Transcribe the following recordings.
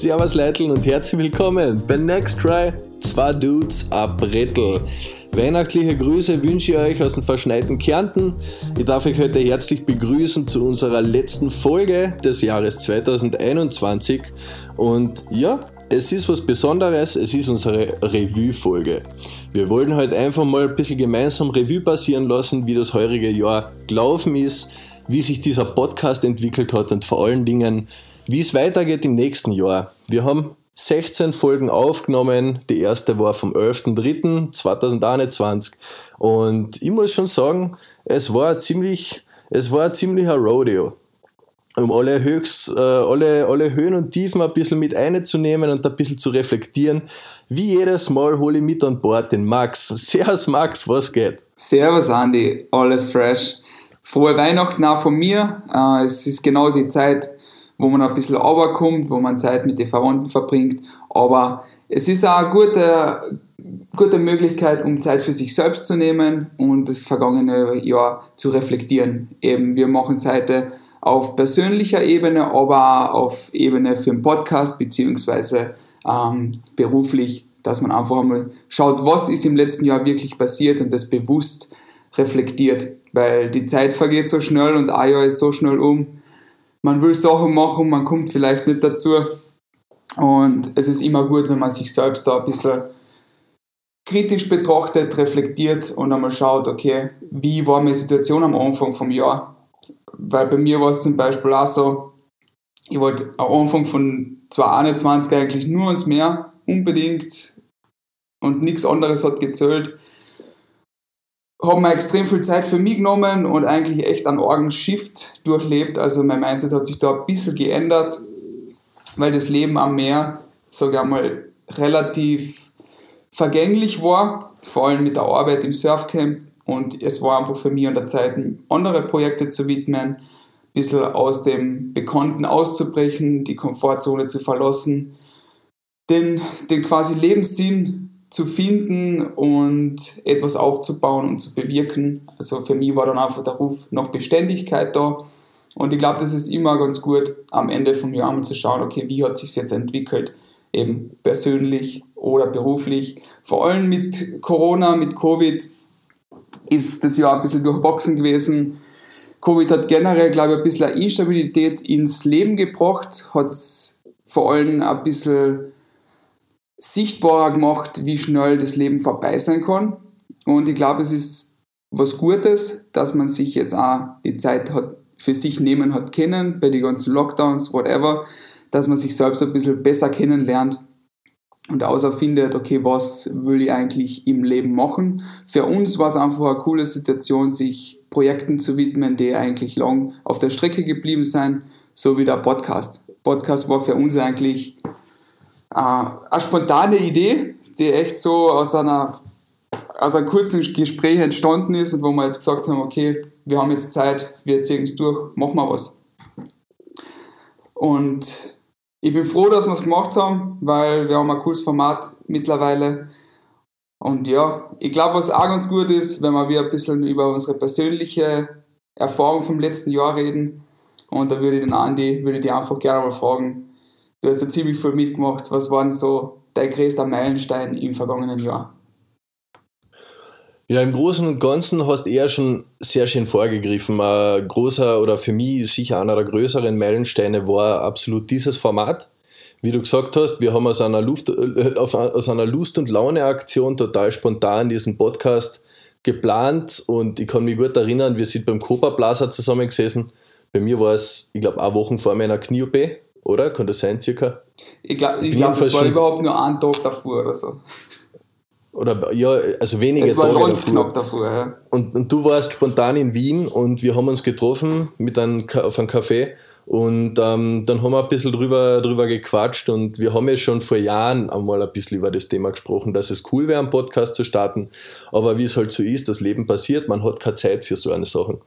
Servus Leitl und herzlich willkommen bei Next Try, zwei Dudes, a Brettel. Weihnachtliche Grüße wünsche ich euch aus dem verschneiten Kärnten. Ich darf euch heute herzlich begrüßen zu unserer letzten Folge des Jahres 2021. Und ja, es ist was Besonderes, es ist unsere Revue-Folge. Wir wollen heute einfach mal ein bisschen gemeinsam Revue passieren lassen, wie das heurige Jahr gelaufen ist, wie sich dieser Podcast entwickelt hat und vor allen Dingen, wie es weitergeht im nächsten Jahr. Wir haben 16 Folgen aufgenommen. Die erste war vom 11.03.2021. Und ich muss schon sagen, es war ziemlich, es war ein ziemlicher Rodeo. Um alle, Höchst, äh, alle, alle Höhen und Tiefen ein bisschen mit einzunehmen und ein bisschen zu reflektieren. Wie jedes Mal hole ich mit an Bord den Max. Servus Max, was geht? Servus Andi, alles fresh. Frohe Weihnachten auch von mir. Äh, es ist genau die Zeit, wo man ein bisschen runterkommt, wo man Zeit mit den Verwandten verbringt. Aber es ist auch eine gute, gute Möglichkeit, um Zeit für sich selbst zu nehmen und das vergangene Jahr zu reflektieren. Eben, wir machen es heute auf persönlicher Ebene, aber auch auf Ebene für den Podcast beziehungsweise ähm, beruflich, dass man einfach mal schaut, was ist im letzten Jahr wirklich passiert und das bewusst reflektiert, weil die Zeit vergeht so schnell und ein Jahr ist so schnell um man will Sachen machen, man kommt vielleicht nicht dazu. Und es ist immer gut, wenn man sich selbst da ein bisschen kritisch betrachtet, reflektiert und einmal schaut, okay, wie war meine Situation am Anfang vom Jahr? Weil bei mir war es zum Beispiel auch so, ich wollte am Anfang von 2021 eigentlich nur ans Meer, unbedingt, und nichts anderes hat gezählt habe mir extrem viel Zeit für mich genommen und eigentlich echt einen Orgenshift durchlebt. Also mein Mindset hat sich da ein bisschen geändert, weil das Leben am Meer, sage ich einmal, relativ vergänglich war, vor allem mit der Arbeit im Surfcamp. Und es war einfach für mich an der Zeit, andere Projekte zu widmen, ein bisschen aus dem Bekannten auszubrechen, die Komfortzone zu verlassen, den, den quasi Lebenssinn zu finden und etwas aufzubauen und zu bewirken. Also für mich war dann einfach der Ruf nach Beständigkeit da. Und ich glaube, das ist immer ganz gut, am Ende vom Jahr mal zu schauen, okay, wie hat sich jetzt entwickelt, eben persönlich oder beruflich. Vor allem mit Corona, mit Covid ist das Jahr ein bisschen durchwachsen gewesen. Covid hat generell, glaube ich, ein bisschen Instabilität ins Leben gebracht, hat vor allem ein bisschen sichtbarer gemacht, wie schnell das Leben vorbei sein kann. Und ich glaube, es ist was Gutes, dass man sich jetzt auch die Zeit hat, für sich nehmen hat können, bei den ganzen Lockdowns, whatever, dass man sich selbst ein bisschen besser kennenlernt und außer findet, okay, was will ich eigentlich im Leben machen. Für uns war es einfach eine coole Situation, sich Projekten zu widmen, die eigentlich lang auf der Strecke geblieben sind, so wie der Podcast. Podcast war für uns eigentlich eine spontane Idee, die echt so aus einer aus einem kurzen Gespräch entstanden ist und wo wir jetzt gesagt haben, okay, wir haben jetzt Zeit, wir ziehen es durch, machen wir was. Und ich bin froh, dass wir es gemacht haben, weil wir haben ein cooles Format mittlerweile. Und ja, ich glaube, was auch ganz gut ist, wenn wir wieder ein bisschen über unsere persönliche Erfahrung vom letzten Jahr reden. Und da würde ich den Andi, würde ich dir einfach gerne mal fragen, Du hast ja ziemlich viel mitgemacht. Was war denn so dein größter Meilenstein im vergangenen Jahr? Ja, im Großen und Ganzen hast du eher schon sehr schön vorgegriffen. Ein großer oder für mich sicher einer der größeren Meilensteine war absolut dieses Format. Wie du gesagt hast, wir haben aus einer, Luft, äh, aus einer Lust- und Laune-Aktion total spontan diesen Podcast geplant und ich kann mich gut erinnern, wir sind beim Copa Plaza zusammengesessen. Bei mir war es, ich glaube, eine Woche vor meiner Knie-OP oder? Kann das sein, circa? Ich glaube, ich glaub, es war überhaupt nur ein Tag davor oder so. Oder ja, also wenige es war Tage ganz davor. knapp davor, ja. Und, und du warst spontan in Wien und wir haben uns getroffen mit einem, auf einem Café und ähm, dann haben wir ein bisschen drüber, drüber gequatscht und wir haben ja schon vor Jahren einmal ein bisschen über das Thema gesprochen, dass es cool wäre, einen Podcast zu starten. Aber wie es halt so ist, das Leben passiert, man hat keine Zeit für so eine Sachen.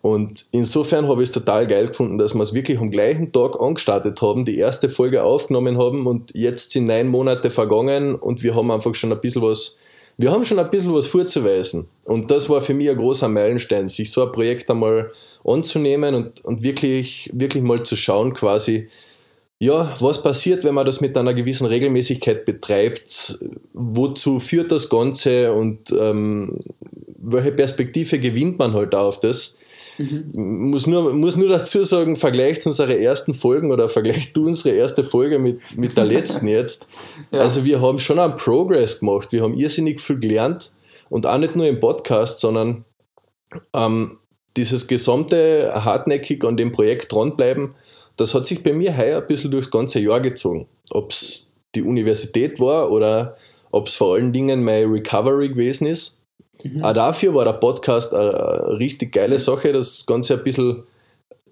Und insofern habe ich es total geil gefunden, dass wir es wirklich am gleichen Tag angestartet haben, die erste Folge aufgenommen haben und jetzt sind neun Monate vergangen und wir haben einfach schon ein bisschen was, wir haben schon ein bisschen was vorzuweisen. Und das war für mich ein großer Meilenstein, sich so ein Projekt einmal anzunehmen und, und wirklich, wirklich mal zu schauen, quasi, ja, was passiert, wenn man das mit einer gewissen Regelmäßigkeit betreibt? Wozu führt das Ganze und ähm, welche Perspektive gewinnt man halt auf das? Mhm. Muss, nur, muss nur dazu sagen, vergleicht unsere ersten Folgen oder vergleicht du unsere erste Folge mit, mit der letzten jetzt. ja. Also wir haben schon einen Progress gemacht, wir haben irrsinnig viel gelernt und auch nicht nur im Podcast, sondern ähm, dieses gesamte hartnäckig an dem Projekt dranbleiben, das hat sich bei mir heuer ein bisschen durchs ganze Jahr gezogen. Ob es die Universität war oder ob es vor allen Dingen mein Recovery gewesen ist. Mhm. Auch dafür war der Podcast eine, richtig geile Sache, das Ganze ein bisschen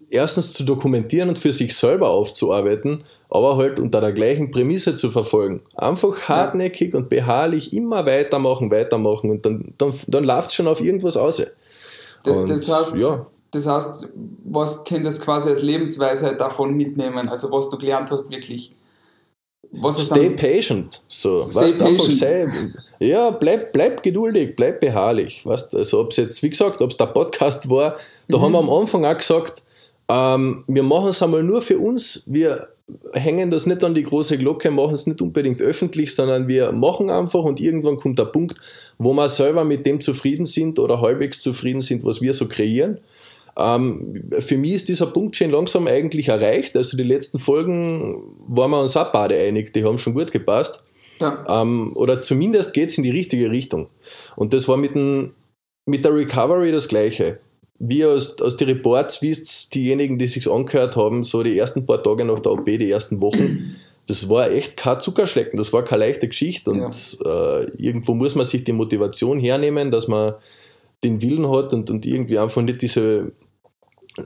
erstens zu dokumentieren und für sich selber aufzuarbeiten, aber halt unter der gleichen Prämisse zu verfolgen. Einfach hartnäckig und beharrlich immer weitermachen, weitermachen und dann, dann, dann läuft es schon auf irgendwas aus. Das, das heißt, ja. Das heißt, was könntest du quasi als Lebensweisheit davon mitnehmen? Also was du gelernt hast wirklich? Was Stay patient. So, Stay weißt, patient. Sei, ja, bleib, bleib geduldig, bleib beharrlich. Weißt, also ob es jetzt, wie gesagt, ob es der Podcast war, da mhm. haben wir am Anfang auch gesagt, ähm, wir machen es einmal nur für uns. Wir hängen das nicht an die große Glocke, machen es nicht unbedingt öffentlich, sondern wir machen einfach und irgendwann kommt der Punkt, wo wir selber mit dem zufrieden sind oder halbwegs zufrieden sind, was wir so kreieren. Ähm, für mich ist dieser Punkt schon langsam eigentlich erreicht. Also die letzten Folgen waren wir uns auch beide einig, die haben schon gut gepasst. Ja. Ähm, oder zumindest geht es in die richtige Richtung. Und das war mit, dem, mit der Recovery das Gleiche. Wie aus, aus den Reports wisst diejenigen, die sich angehört haben, so die ersten paar Tage nach der OP, die ersten Wochen, das war echt kein Zuckerschlecken, das war keine leichte Geschichte und ja. äh, irgendwo muss man sich die Motivation hernehmen, dass man den Willen hat und, und irgendwie einfach nicht diese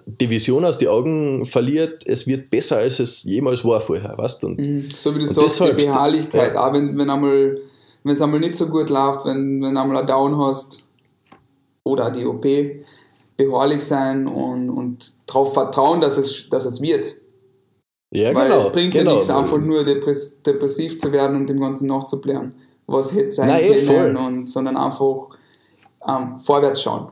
die Vision aus den Augen verliert, es wird besser, als es jemals war vorher, weißt und, mhm. So wie du sagst, die Beharrlichkeit, ja. auch wenn, wenn einmal wenn es einmal nicht so gut läuft, wenn, wenn einmal ein Down hast oder die OP, beharrlich sein und, und darauf vertrauen, dass es, dass es wird. Ja, Weil genau, es bringt genau. ja nichts, einfach nur depress depressiv zu werden und dem Ganzen nachzublären, was hätte sein Nein, eh, können, und, sondern einfach ähm, vorwärts schauen.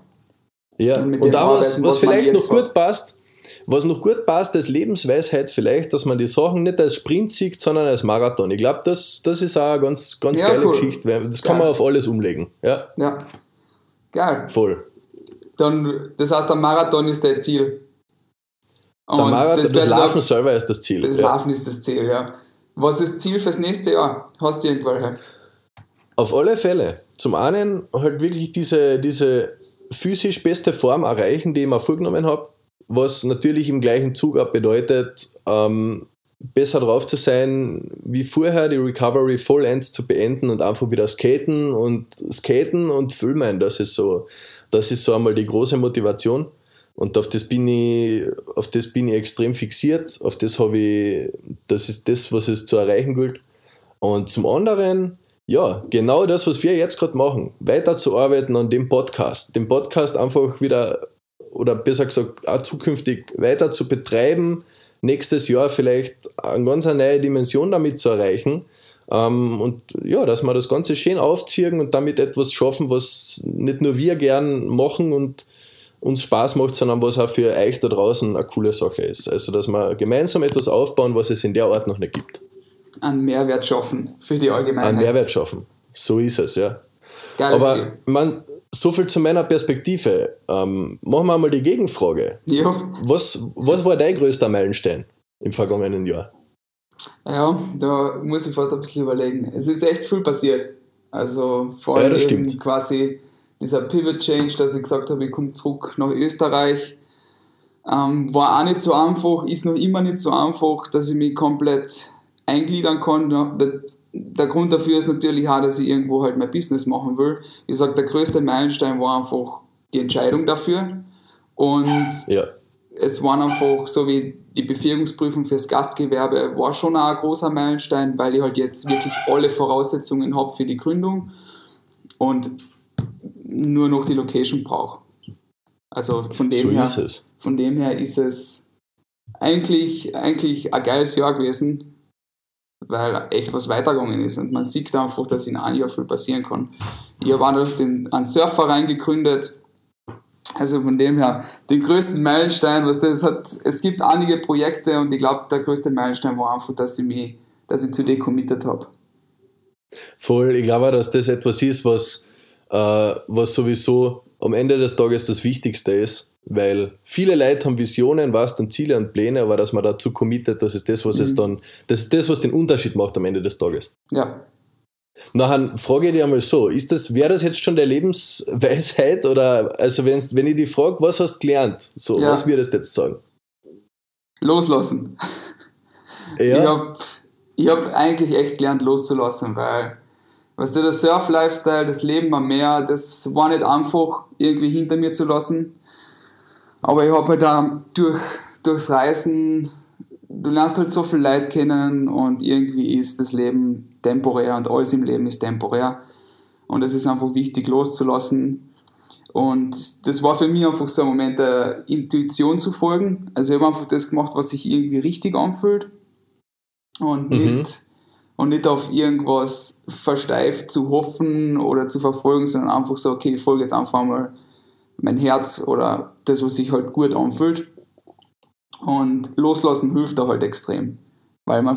Ja, und, und da was, was, was vielleicht noch gut passt, was noch gut passt als Lebensweisheit vielleicht, dass man die Sachen nicht als Sprint sieht, sondern als Marathon. Ich glaube, das, das ist auch eine ganz, ganz ja, geile cool. Geschichte. Das Geil. kann man auf alles umlegen. Ja. ja. Geil. Voll. Dann, das heißt, der Marathon ist dein Ziel. Und der Marathon, das, das Laufen selber ist das Ziel. Das ja. Laufen ist das Ziel, ja. Was ist das Ziel fürs nächste Jahr? Hast du irgendwelche? Auf alle Fälle. Zum einen halt wirklich diese, diese physisch beste Form erreichen, die ich mir vorgenommen habe, was natürlich im gleichen Zug auch bedeutet, ähm, besser drauf zu sein, wie vorher die Recovery vollends zu beenden und einfach wieder skaten und skaten und filmen. Das ist so, das ist so einmal die große Motivation. Und auf das bin ich, auf das bin ich extrem fixiert. Auf das habe ich, das ist das, was es zu erreichen gilt. Und zum anderen, ja, genau das, was wir jetzt gerade machen, weiterzuarbeiten an dem Podcast, den Podcast einfach wieder oder besser gesagt auch zukünftig weiter zu betreiben, nächstes Jahr vielleicht eine ganz neue Dimension damit zu erreichen. Ähm, und ja, dass wir das Ganze schön aufziehen und damit etwas schaffen, was nicht nur wir gern machen und uns Spaß macht, sondern was auch für euch da draußen eine coole Sache ist. Also, dass wir gemeinsam etwas aufbauen, was es in der Art noch nicht gibt einen Mehrwert schaffen für die Allgemeinheit. Einen Mehrwert schaffen. So ist es, ja. Geiles Aber Ziel. Man, so viel zu meiner Perspektive. Ähm, machen wir mal die Gegenfrage. Ja. Was, was war dein größter Meilenstein im vergangenen Jahr? Ja, da muss ich fast ein bisschen überlegen. Es ist echt viel passiert. Also vor allem ja, quasi dieser Pivot Change, dass ich gesagt habe, ich komme zurück nach Österreich. Ähm, war auch nicht so einfach, ist noch immer nicht so einfach, dass ich mich komplett eingliedern kann. Der, der Grund dafür ist natürlich auch, dass ich irgendwo halt mein Business machen will. Ich sage, der größte Meilenstein war einfach die Entscheidung dafür. Und ja. es war einfach so wie die Befähigungsprüfung fürs Gastgewerbe war schon auch ein großer Meilenstein, weil ich halt jetzt wirklich alle Voraussetzungen habe für die Gründung und nur noch die Location brauche. Also von dem, so her, von dem her ist es eigentlich, eigentlich ein geiles Jahr gewesen weil echt was weitergegangen ist und man sieht einfach, dass in einem Jahr viel passieren kann. Ich habe auch noch den, einen Surfverein gegründet, Also von dem her, den größten Meilenstein, was das hat, es gibt einige Projekte und ich glaube, der größte Meilenstein war einfach, dass ich mich, dass ich zu dir committed habe. Voll, ich glaube auch, dass das etwas ist, was, äh, was sowieso am Ende des Tages das Wichtigste ist, weil viele Leute haben Visionen, was und Ziele und Pläne, aber dass man dazu committet, das ist das, was mhm. es dann, das ist das, was den Unterschied macht am Ende des Tages. Ja, Nachher frage ich dich einmal so, ist das, wäre das jetzt schon der Lebensweisheit oder, also wenn, wenn ich dich frage, was hast du gelernt, so, ja. was würdest du jetzt sagen? Loslassen. Ja. Ich habe ich hab eigentlich echt gelernt loszulassen, weil, weißt du, der Surf-Lifestyle, das Leben am Meer, das war nicht einfach irgendwie hinter mir zu lassen. Aber ich habe halt da durch, durchs Reisen, du lernst halt so viel Leid kennen und irgendwie ist das Leben temporär und alles im Leben ist temporär. Und es ist einfach wichtig loszulassen. Und das war für mich einfach so ein Moment der Intuition zu folgen. Also ich habe einfach das gemacht, was sich irgendwie richtig anfühlt. Und mhm. nicht, und nicht auf irgendwas versteift zu hoffen oder zu verfolgen, sondern einfach so, okay, ich folge jetzt einfach mal mein Herz oder das, was sich halt gut anfühlt. Und loslassen hilft da halt extrem. Weil man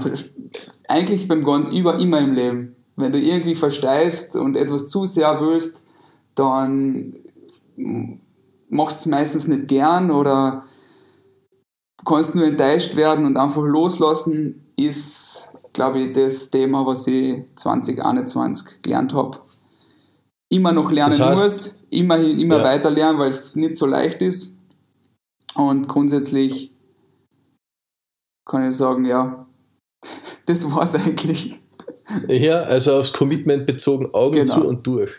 eigentlich beim Gone über immer im Leben. Wenn du irgendwie versteifst und etwas zu sehr willst, dann machst du es meistens nicht gern oder kannst nur enttäuscht werden und einfach loslassen, ist, glaube ich, das Thema, was ich 2021 gelernt habe. Immer noch lernen das heißt, muss, immerhin immer ja. weiter lernen, weil es nicht so leicht ist. Und grundsätzlich kann ich sagen, ja, das war es eigentlich. Ja, also aufs Commitment bezogen, Augen genau. zu und durch.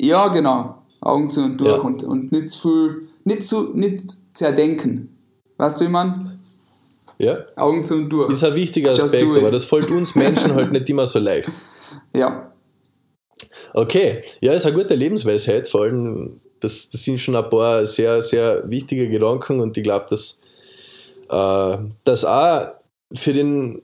Ja, genau. Augen zu und durch ja. und, und nicht zu viel, nicht zu, nicht zerdenken. Weißt du, wie man? Ja. Augen zu und durch. Das ist ein wichtiger Aspekt, aber das fällt uns Menschen halt nicht immer so leicht. Ja. Okay, ja, ist eine gute Lebensweisheit, vor allem, das, das sind schon ein paar sehr, sehr wichtige Gedanken und ich glaube, dass äh, das auch für den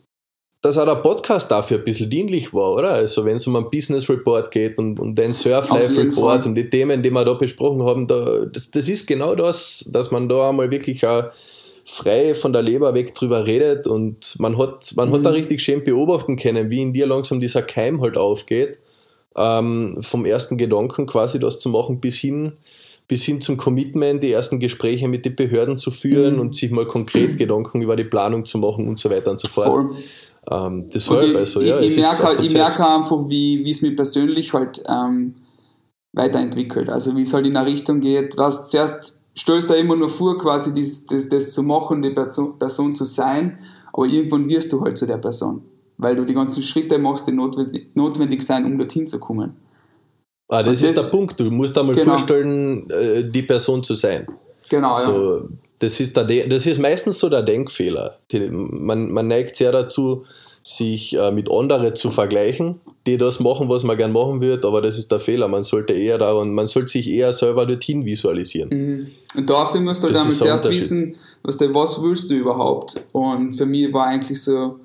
dass auch der Podcast dafür ein bisschen dienlich war, oder? Also wenn es um einen Business Report geht und, und den Surf Life Report und die Themen, die wir da besprochen haben, da, das, das ist genau das, dass man da einmal wirklich auch frei von der Leber weg drüber redet und man hat, man mhm. hat da richtig schön beobachten können, wie in dir langsam dieser Keim halt aufgeht, ähm, vom ersten Gedanken quasi das zu machen bis hin, bis hin zum Commitment, die ersten Gespräche mit den Behörden zu führen mhm. und sich mal konkret Gedanken über die Planung zu machen und so weiter und so fort. Voll. Ähm, deshalb, ich, also ja, ich, ich merke, halt, ich merke einfach, wie, wie es mir persönlich halt ähm, weiterentwickelt. Also wie es halt in eine Richtung geht. Was zuerst stellst du immer nur vor, quasi das, das, das zu machen, die Person, Person zu sein, aber irgendwann wirst du halt zu der Person. Weil du die ganzen Schritte machst, die notwendig, sein, um dorthin zu kommen. Ah, das, das ist der Punkt. Du musst einmal genau. vorstellen, äh, die Person zu sein. Genau, so, ja das ist, der, das ist meistens so der Denkfehler. Die, man, man neigt sehr dazu, sich äh, mit anderen zu vergleichen, die das machen, was man gern machen würde, aber das ist der Fehler. Man sollte eher da und man sollte sich eher selber dorthin visualisieren. Mhm. Und dafür musst du das dann zuerst wissen, was, was willst du überhaupt? Und für mich war eigentlich so,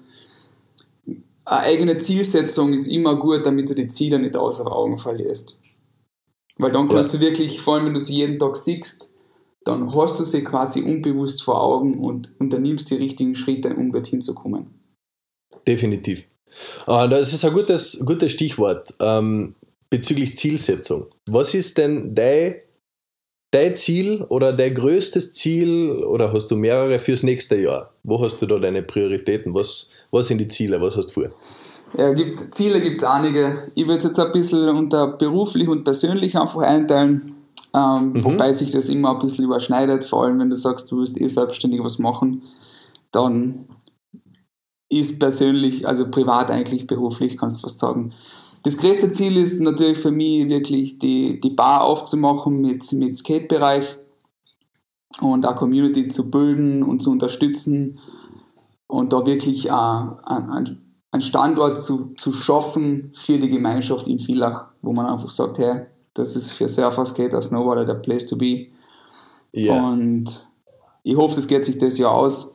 eine eigene Zielsetzung ist immer gut, damit du die Ziele nicht außer Augen verlierst. Weil dann kannst ja. du wirklich, vor allem wenn du sie jeden Tag siehst, dann hast du sie quasi unbewusst vor Augen und unternimmst die richtigen Schritte, um dorthin zu kommen. Definitiv. Ah, das ist ein gutes, gutes Stichwort ähm, bezüglich Zielsetzung. Was ist denn dein, dein Ziel oder dein größtes Ziel oder hast du mehrere fürs nächste Jahr? Wo hast du da deine Prioritäten? Was, was sind die Ziele? Was hast du vor? Ja, gibt, Ziele gibt es einige. Ich würde es jetzt ein bisschen unter beruflich und persönlich einfach einteilen. Ähm, mhm. Wobei sich das immer ein bisschen überschneidet, vor allem wenn du sagst, du willst eh selbstständig was machen, dann ist persönlich, also privat eigentlich beruflich, kannst du fast sagen. Das größte Ziel ist natürlich für mich wirklich die, die Bar aufzumachen mit, mit Skate-Bereich und eine Community zu bilden und zu unterstützen und da wirklich einen Standort zu, zu schaffen für die Gemeinschaft in Villach, wo man einfach sagt, hey, das ist für Surfer, Skater, Snowboarder der Place to be. Yeah. Und ich hoffe, es geht sich das Jahr aus.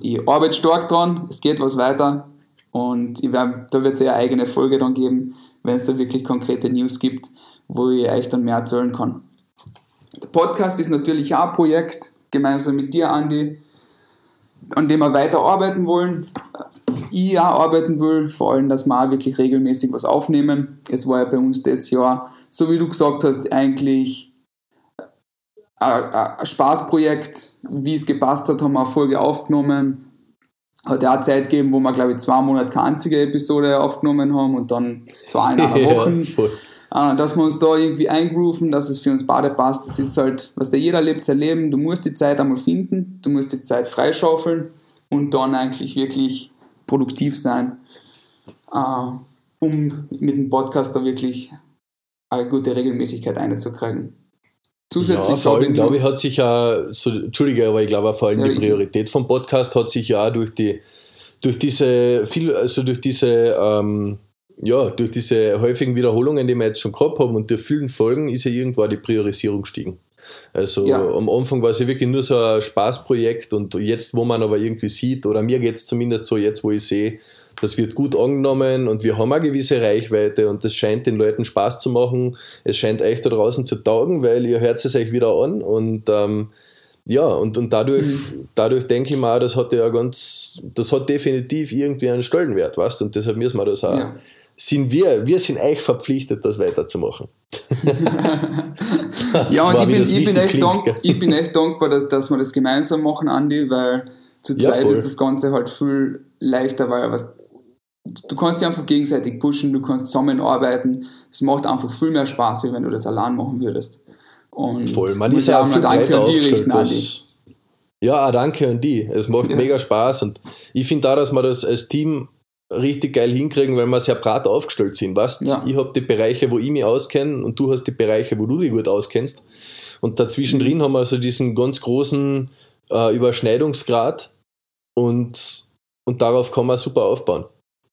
Ich arbeite stark dran, es geht was weiter und ich werd, da wird es ja eine eigene Folge dann geben, wenn es da wirklich konkrete News gibt, wo ich euch dann mehr erzählen kann. Der Podcast ist natürlich auch ein Projekt, gemeinsam mit dir, Andi, an dem wir weiterarbeiten wollen. Ich auch arbeiten will, vor allem, dass wir auch wirklich regelmäßig was aufnehmen. Es war ja bei uns das Jahr, so wie du gesagt hast, eigentlich ein Spaßprojekt. Wie es gepasst hat, haben wir eine Folge aufgenommen. Hat ja auch Zeit gegeben, wo wir, glaube ich, zwei Monate keine einzige Episode aufgenommen haben und dann zwei in einer Woche. Ja, dass wir uns da irgendwie eingrooven, dass es für uns beide passt. Das ist halt, was der jeder lebt, sein Leben. Du musst die Zeit einmal finden, du musst die Zeit freischaufeln und dann eigentlich wirklich produktiv sein, uh, um mit dem Podcast da wirklich eine gute Regelmäßigkeit einzukriegen. Zusätzlich ja, vor allem, glaube ich, hat sich ja, so, Entschuldige, aber ich glaube vor allem ja, die Priorität vom Podcast hat sich ja auch durch die, durch diese, viel, also durch diese, ähm, ja, durch diese häufigen Wiederholungen, die wir jetzt schon gehabt haben und durch vielen Folgen ist ja irgendwann die Priorisierung gestiegen. Also ja. am Anfang war es ja wirklich nur so ein Spaßprojekt und jetzt, wo man aber irgendwie sieht, oder mir geht es zumindest so jetzt, wo ich sehe, das wird gut angenommen und wir haben eine gewisse Reichweite und das scheint den Leuten Spaß zu machen. Es scheint euch da draußen zu taugen, weil ihr hört es euch wieder an und ähm, ja, und, und dadurch, mhm. dadurch denke ich mal, das hat ja ganz, das hat definitiv irgendwie einen Stellenwert, weißt Und deshalb müssen wir das auch, ja. sind wir, wir sind euch verpflichtet, das weiterzumachen. ja, und ich bin, ich, bin echt dank, ich bin echt dankbar, dass, dass wir das gemeinsam machen, Andi, weil zu zweit ja, ist das Ganze halt viel leichter, weil was, du kannst dich einfach gegenseitig pushen, du kannst zusammenarbeiten. Es macht einfach viel mehr Spaß, wie wenn du das allein machen würdest. Und Voll, man ist ja auch viel danke an die richten, das, Ja, danke an die. Es macht ja. mega Spaß und ich finde da, dass wir das als Team richtig geil hinkriegen, weil wir sehr brat aufgestellt sind. Weißt? Ja. Ich habe die Bereiche, wo ich mich auskenne und du hast die Bereiche, wo du dich gut auskennst. Und dazwischen drin mhm. haben wir so diesen ganz großen äh, Überschneidungsgrad und, und darauf kann man super aufbauen.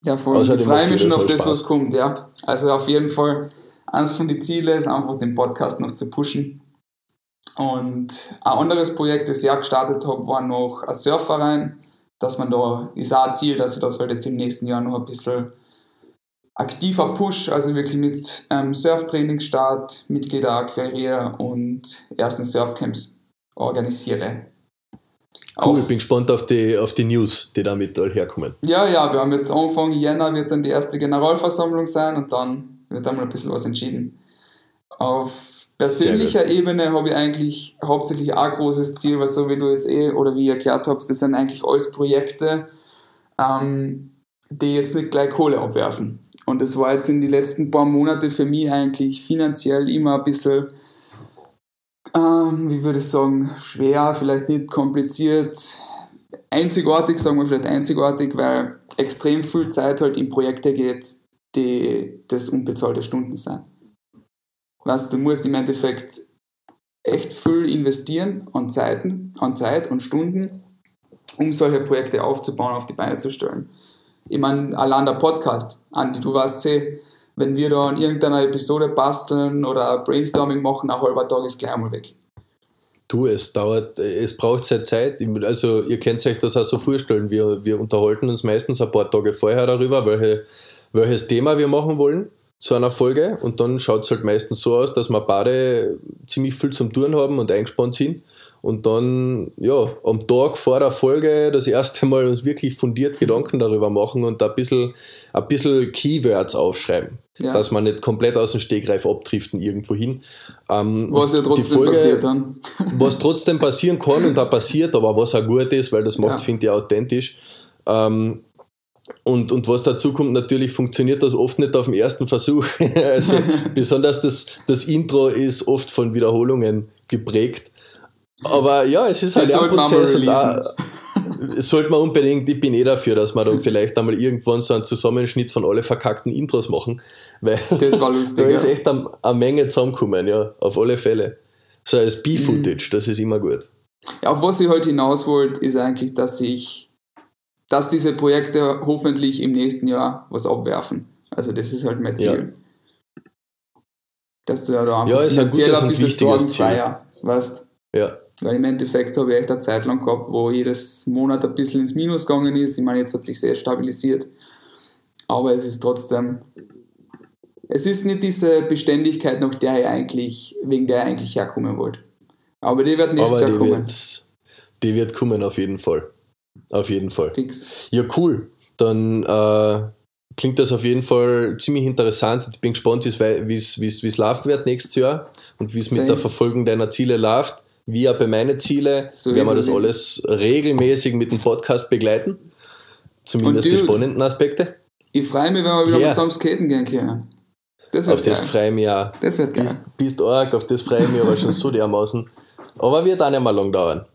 Ja, voll. ich freue mich schon auf das, Spaß. was kommt, ja. Also auf jeden Fall, eines von den Zielen ist einfach den Podcast noch zu pushen. Und ein anderes Projekt, das ich auch gestartet habe, war noch ein Surfverein, dass man da, ist auch ein Ziel, dass ich das halt jetzt im nächsten Jahr noch ein bisschen aktiver push, also wirklich mit ähm, Surftrainingsstart, Mitglieder akquiriere und ersten Surfcamps organisiere. Cool, ich bin gespannt auf die, auf die News, die damit herkommen. Ja, ja, wir haben jetzt Anfang Jänner wird dann die erste Generalversammlung sein und dann wird dann mal ein bisschen was entschieden. Auf persönlicher Ebene habe ich eigentlich hauptsächlich ein großes Ziel, weil so wie du jetzt eh oder wie ihr erklärt habt, das sind eigentlich alles Projekte, ähm, die jetzt nicht gleich Kohle abwerfen. Und das war jetzt in den letzten paar Monaten für mich eigentlich finanziell immer ein bisschen ähm, wie würde ich sagen, schwer, vielleicht nicht kompliziert, einzigartig, sagen wir vielleicht einzigartig, weil extrem viel Zeit halt in Projekte geht, die das unbezahlte Stunden sind. Weißt du, musst im Endeffekt echt viel investieren an Zeiten, an Zeit und Stunden, um solche Projekte aufzubauen, auf die Beine zu stellen. Ich meine, allein der Podcast, Andi, du weißt eh, wenn wir da an irgendeiner Episode basteln oder Brainstorming machen, ein halber Tag ist gleich einmal weg. Du, es dauert, es braucht seine Zeit. Also, ihr könnt euch das auch so vorstellen. Wir, wir unterhalten uns meistens ein paar Tage vorher darüber, welche, welches Thema wir machen wollen zu einer Folge. Und dann schaut es halt meistens so aus, dass wir beide ziemlich viel zum Tun haben und eingespannt sind und dann ja, am Tag vor der Folge das erste Mal uns wirklich fundiert Gedanken darüber machen und ein bisschen, ein bisschen Keywords aufschreiben. Ja. Dass man nicht komplett aus dem Stegreif abdriften irgendwo hin. Ähm, was ja trotzdem Folge, passiert dann. was trotzdem passieren kann und da passiert, aber was auch gut ist, weil das macht es, ja. finde ich, authentisch. Ähm, und, und was dazu kommt, natürlich funktioniert das oft nicht auf dem ersten Versuch. also besonders das, das Intro ist oft von Wiederholungen geprägt. Aber ja, es ist halt ein Prozess. Und da, sollte man unbedingt, ich bin eh dafür, dass wir dann vielleicht einmal irgendwann so einen Zusammenschnitt von alle verkackten Intros machen. Weil das war lustig. da ist echt eine, eine Menge zusammengekommen, ja, auf alle Fälle. So als B-Footage, mhm. das ist immer gut. Ja, auf was ich heute hinaus wollte, ist eigentlich, dass ich, dass diese Projekte hoffentlich im nächsten Jahr was abwerfen. Also das ist halt mein Ziel. Ja. Dass du da einfach ja, finanziell ein, ein bisschen sorgenfreier, weißt Ja. Weil im Endeffekt habe ich echt eine Zeit lang gehabt, wo jedes Monat ein bisschen ins Minus gegangen ist. Ich meine, jetzt hat sich sehr stabilisiert. Aber es ist trotzdem, es ist nicht diese Beständigkeit, nach der ich eigentlich, wegen der ich eigentlich herkommen wollte. Aber die wird nächstes Aber Jahr kommen. wird, die wird kommen auf jeden Fall. Auf jeden Fall. Fix. Ja, cool. Dann äh, klingt das auf jeden Fall ziemlich interessant. Ich bin gespannt, wie es läuft wird nächstes Jahr und wie es mit der Verfolgung deiner Ziele läuft. Wie auch bei meinen Zielen So werden wir das es. alles regelmäßig mit dem Podcast begleiten. Zumindest Und die Dude, spannenden Aspekte. Ich freue mich, wenn wir wieder mal zusammen skaten gehen können. Das Auf das geil. freue ich mich auch. Das wird geil. Bist, bist arg, auf das freue ich mich aber schon so dermaßen. Aber wird auch nicht mehr lang dauern.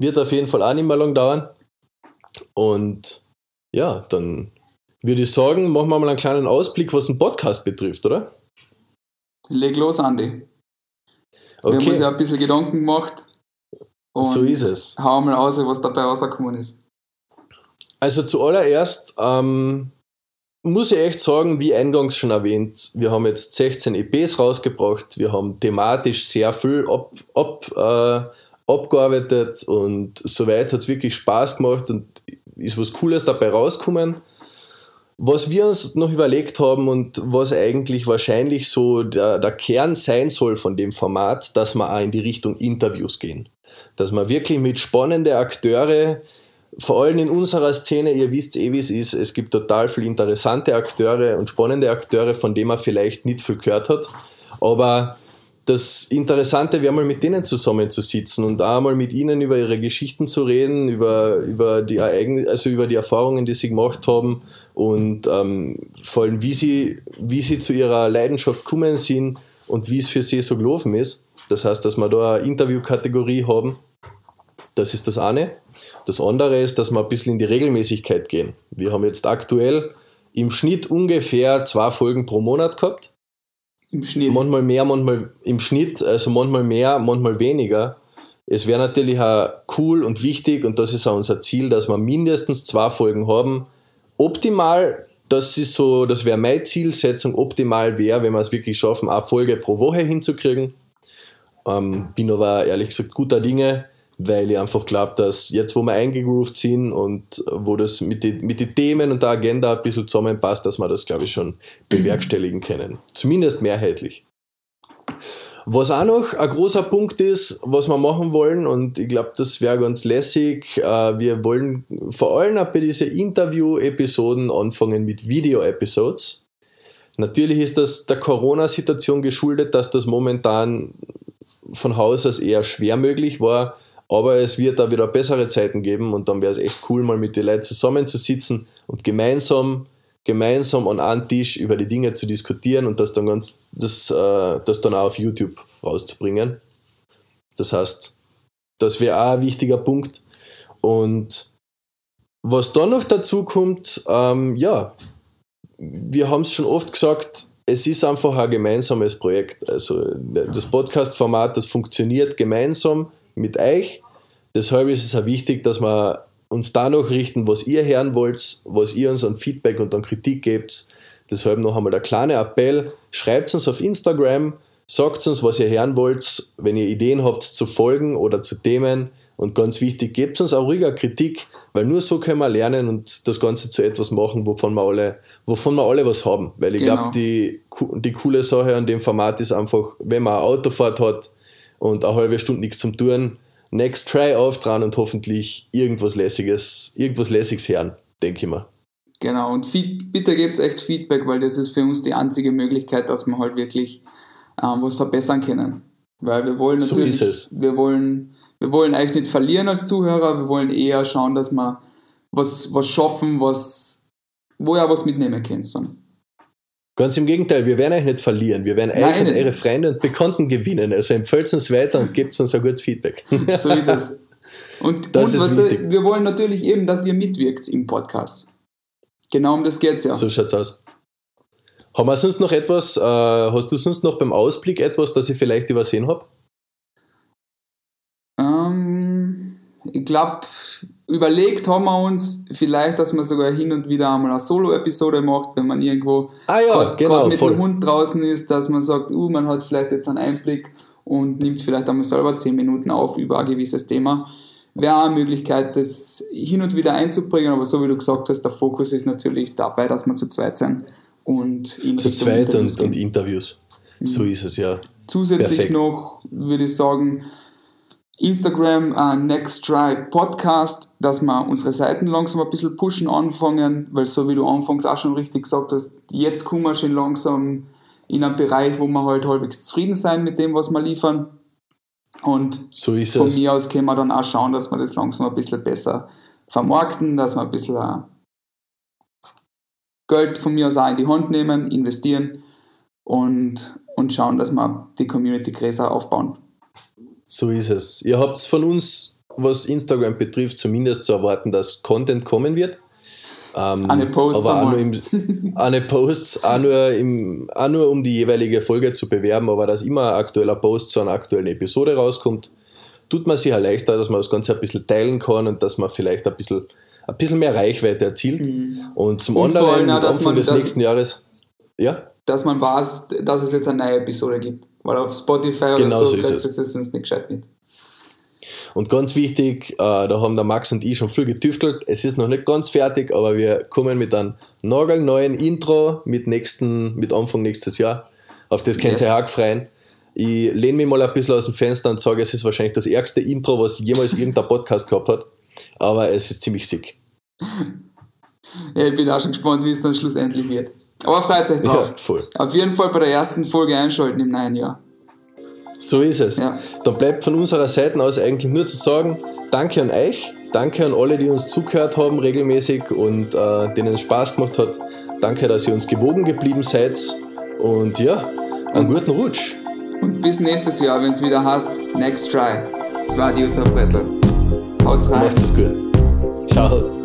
Wird auf jeden Fall auch nicht mehr lang dauern. Und ja, dann würde ich sagen, machen wir mal einen kleinen Ausblick, was den Podcast betrifft, oder? Leg los, Andi. Wir haben uns ja Okay, ein bisschen Gedanken gemacht. Und so ist es. Hau mal raus, was dabei rausgekommen ist. Also zuallererst ähm, muss ich echt sagen, wie eingangs schon erwähnt, wir haben jetzt 16 EPs rausgebracht, wir haben thematisch sehr viel ab, ab, äh, abgearbeitet und soweit hat es wirklich Spaß gemacht und ist was Cooles dabei rausgekommen. Was wir uns noch überlegt haben und was eigentlich wahrscheinlich so der, der Kern sein soll von dem Format, dass wir auch in die Richtung Interviews gehen. Dass wir wirklich mit spannenden Akteure, vor allem in unserer Szene, ihr wisst eh, wie es ist, es gibt total viele interessante Akteure und spannende Akteure, von denen man vielleicht nicht viel gehört hat. Aber das Interessante wäre mal mit denen zusammenzusitzen und auch mal mit ihnen über ihre Geschichten zu reden, über, über, die, Eigen also über die Erfahrungen, die sie gemacht haben und ähm, vor allem, wie sie, wie sie zu ihrer Leidenschaft gekommen sind und wie es für sie so gelaufen ist. Das heißt, dass wir da eine Interviewkategorie haben. Das ist das eine. Das andere ist, dass wir ein bisschen in die Regelmäßigkeit gehen. Wir haben jetzt aktuell im Schnitt ungefähr zwei Folgen pro Monat gehabt. Im Schnitt. Manchmal mehr, manchmal im Schnitt, also manchmal mehr, manchmal weniger. Es wäre natürlich auch cool und wichtig, und das ist auch unser Ziel, dass wir mindestens zwei Folgen haben. Optimal, das ist so, das wäre meine Zielsetzung, optimal wäre, wenn wir es wirklich schaffen, eine Folge pro Woche hinzukriegen. Ähm, bin aber ehrlich gesagt guter Dinge, weil ich einfach glaube, dass jetzt, wo wir eingegroovt sind und wo das mit den mit die Themen und der Agenda ein bisschen zusammenpasst, dass wir das, glaube ich, schon bewerkstelligen können. Zumindest mehrheitlich. Was auch noch ein großer Punkt ist, was wir machen wollen, und ich glaube, das wäre ganz lässig, äh, wir wollen vor allem bei diesen Interview-Episoden anfangen mit Video-Episodes. Natürlich ist das der Corona-Situation geschuldet, dass das momentan von Haus aus eher schwer möglich war, aber es wird da wieder bessere Zeiten geben und dann wäre es echt cool, mal mit den Leuten zusammenzusitzen und gemeinsam, gemeinsam an einem Tisch über die Dinge zu diskutieren und das dann, ganz, das, äh, das dann auch auf YouTube rauszubringen. Das heißt, das wäre auch ein wichtiger Punkt. Und was dann noch dazu kommt, ähm, ja, wir haben es schon oft gesagt, es ist einfach ein gemeinsames Projekt. Also das Podcast-Format, das funktioniert gemeinsam mit euch. Deshalb ist es auch wichtig, dass wir uns danach richten, was ihr hören wollt, was ihr uns an Feedback und an Kritik gebt. Deshalb noch einmal der kleine Appell, schreibt uns auf Instagram, sagt uns, was ihr hören wollt, wenn ihr Ideen habt zu Folgen oder zu Themen. Und ganz wichtig, gebt uns auch ruhiger Kritik, weil nur so können wir lernen und das Ganze zu etwas machen, wovon wir alle, wovon wir alle was haben. Weil ich Genau. glaube, die, die coole Sache an dem Format ist einfach, wenn man eine Autofahrt hat und eine halbe Stunde nichts zum Tun, next try auftragen und hoffentlich irgendwas Lässiges, irgendwas Lässiges hören, denke ich mal. Genau, und Feed, bitte gebt echt Feedback, weil das ist für uns die einzige Möglichkeit, dass wir halt wirklich ähm, was verbessern können. Weil wir wollen So natürlich, es. wir wollen, wir wollen eigentlich nicht verlieren als Zuhörer, wir wollen eher schauen, dass wir was, was schaffen, was, wo ihr auch was mitnehmen könnt dann. Ganz im Gegenteil, wir werden euch nicht verlieren. Wir werden euch und eure Freunde und Bekannten gewinnen. Also empfehlt uns weiter und gebt uns ein gutes Feedback. So ist es. Und, Das und ist du, wir wollen natürlich eben, dass ihr mitwirkt im Podcast. Genau um das geht's ja. So schaut's aus. Haben wir sonst noch etwas, äh, hast du sonst noch beim Ausblick etwas, das ich vielleicht übersehen habe? Ähm, ich glaube, überlegt haben wir uns vielleicht, dass man sogar hin und wieder einmal eine Solo-Episode macht, wenn man irgendwo Ah ja, grad- genau, grad mit voll. dem Hund draußen ist, dass man sagt, uh, man hat vielleicht jetzt einen Einblick und nimmt vielleicht einmal selber 10 Minuten auf über ein gewisses Thema. Wäre auch eine Möglichkeit, das hin und wieder einzubringen, aber so wie du gesagt hast, der Fokus ist natürlich dabei, dass wir zu zweit sind und in Zu zweit Interviews und, und. Interviews. So ist es ja. zusätzlich Perfekt. noch, würde ich sagen, Instagram, äh, Next Try Podcast, dass wir unsere Seiten langsam ein bisschen pushen anfangen, weil so wie du anfangs auch schon richtig gesagt hast, jetzt kommen wir schon langsam in einen Bereich, wo wir halt halbwegs zufrieden sein mit dem, was wir liefern. Und So von es. mir aus können wir dann auch schauen, dass wir das langsam ein bisschen besser vermarkten, dass wir ein bisschen äh, Geld von mir aus auch in die Hand nehmen, investieren und, und schauen, dass wir die Community größer aufbauen. So ist es. Ihr habt von uns, was Instagram betrifft, zumindest zu erwarten, dass Content kommen wird. Ähm, Eine Post, aber auch nur im, eine Posts, auch nur, im, auch nur um die jeweilige Folge zu bewerben, aber dass immer ein aktueller Post zu einer aktuellen Episode rauskommt, tut man sich ja leichter, dass man das Ganze ein bisschen teilen kann und dass man vielleicht ein bisschen, ein bisschen mehr Reichweite erzielt. Und zum Mhm. Und vor anderen, Anfang man des das- nächsten Jahres, ja, Dass man weiß, dass es jetzt eine neue Episode gibt. Weil auf Spotify oder Genau so so ist kriegst es. du es sonst nicht gescheit mit. Und ganz wichtig, äh, da haben der Max und ich schon viel getüftelt. Es ist noch nicht ganz fertig, aber wir kommen mit einem nagelneuen Intro mit, nächsten, mit Anfang nächstes Jahr. Auf das könnt ihr Yes. auch freuen. Ich lehne mich mal ein bisschen aus dem Fenster und sage, es ist wahrscheinlich das ärgste Intro, was jemals irgendein Podcast gehabt hat. Aber es ist ziemlich sick. Ja, ich bin auch schon gespannt, wie es dann schlussendlich wird. Aber freut euch Ja, drauf. voll. Auf jeden Fall bei der ersten Folge einschalten im neuen Jahr. So ist es. Ja. Dann bleibt von unserer Seite aus eigentlich nur zu sagen, danke an euch, danke an alle, die uns zugehört haben regelmäßig und äh, denen es Spaß gemacht hat. Danke, dass ihr uns gewogen geblieben seid und ja, einen guten Rutsch. Und bis nächstes Jahr, wenn es wieder heißt, Next Try. Zwei auf Brettel. Haut's rein. Macht es gut. Ciao.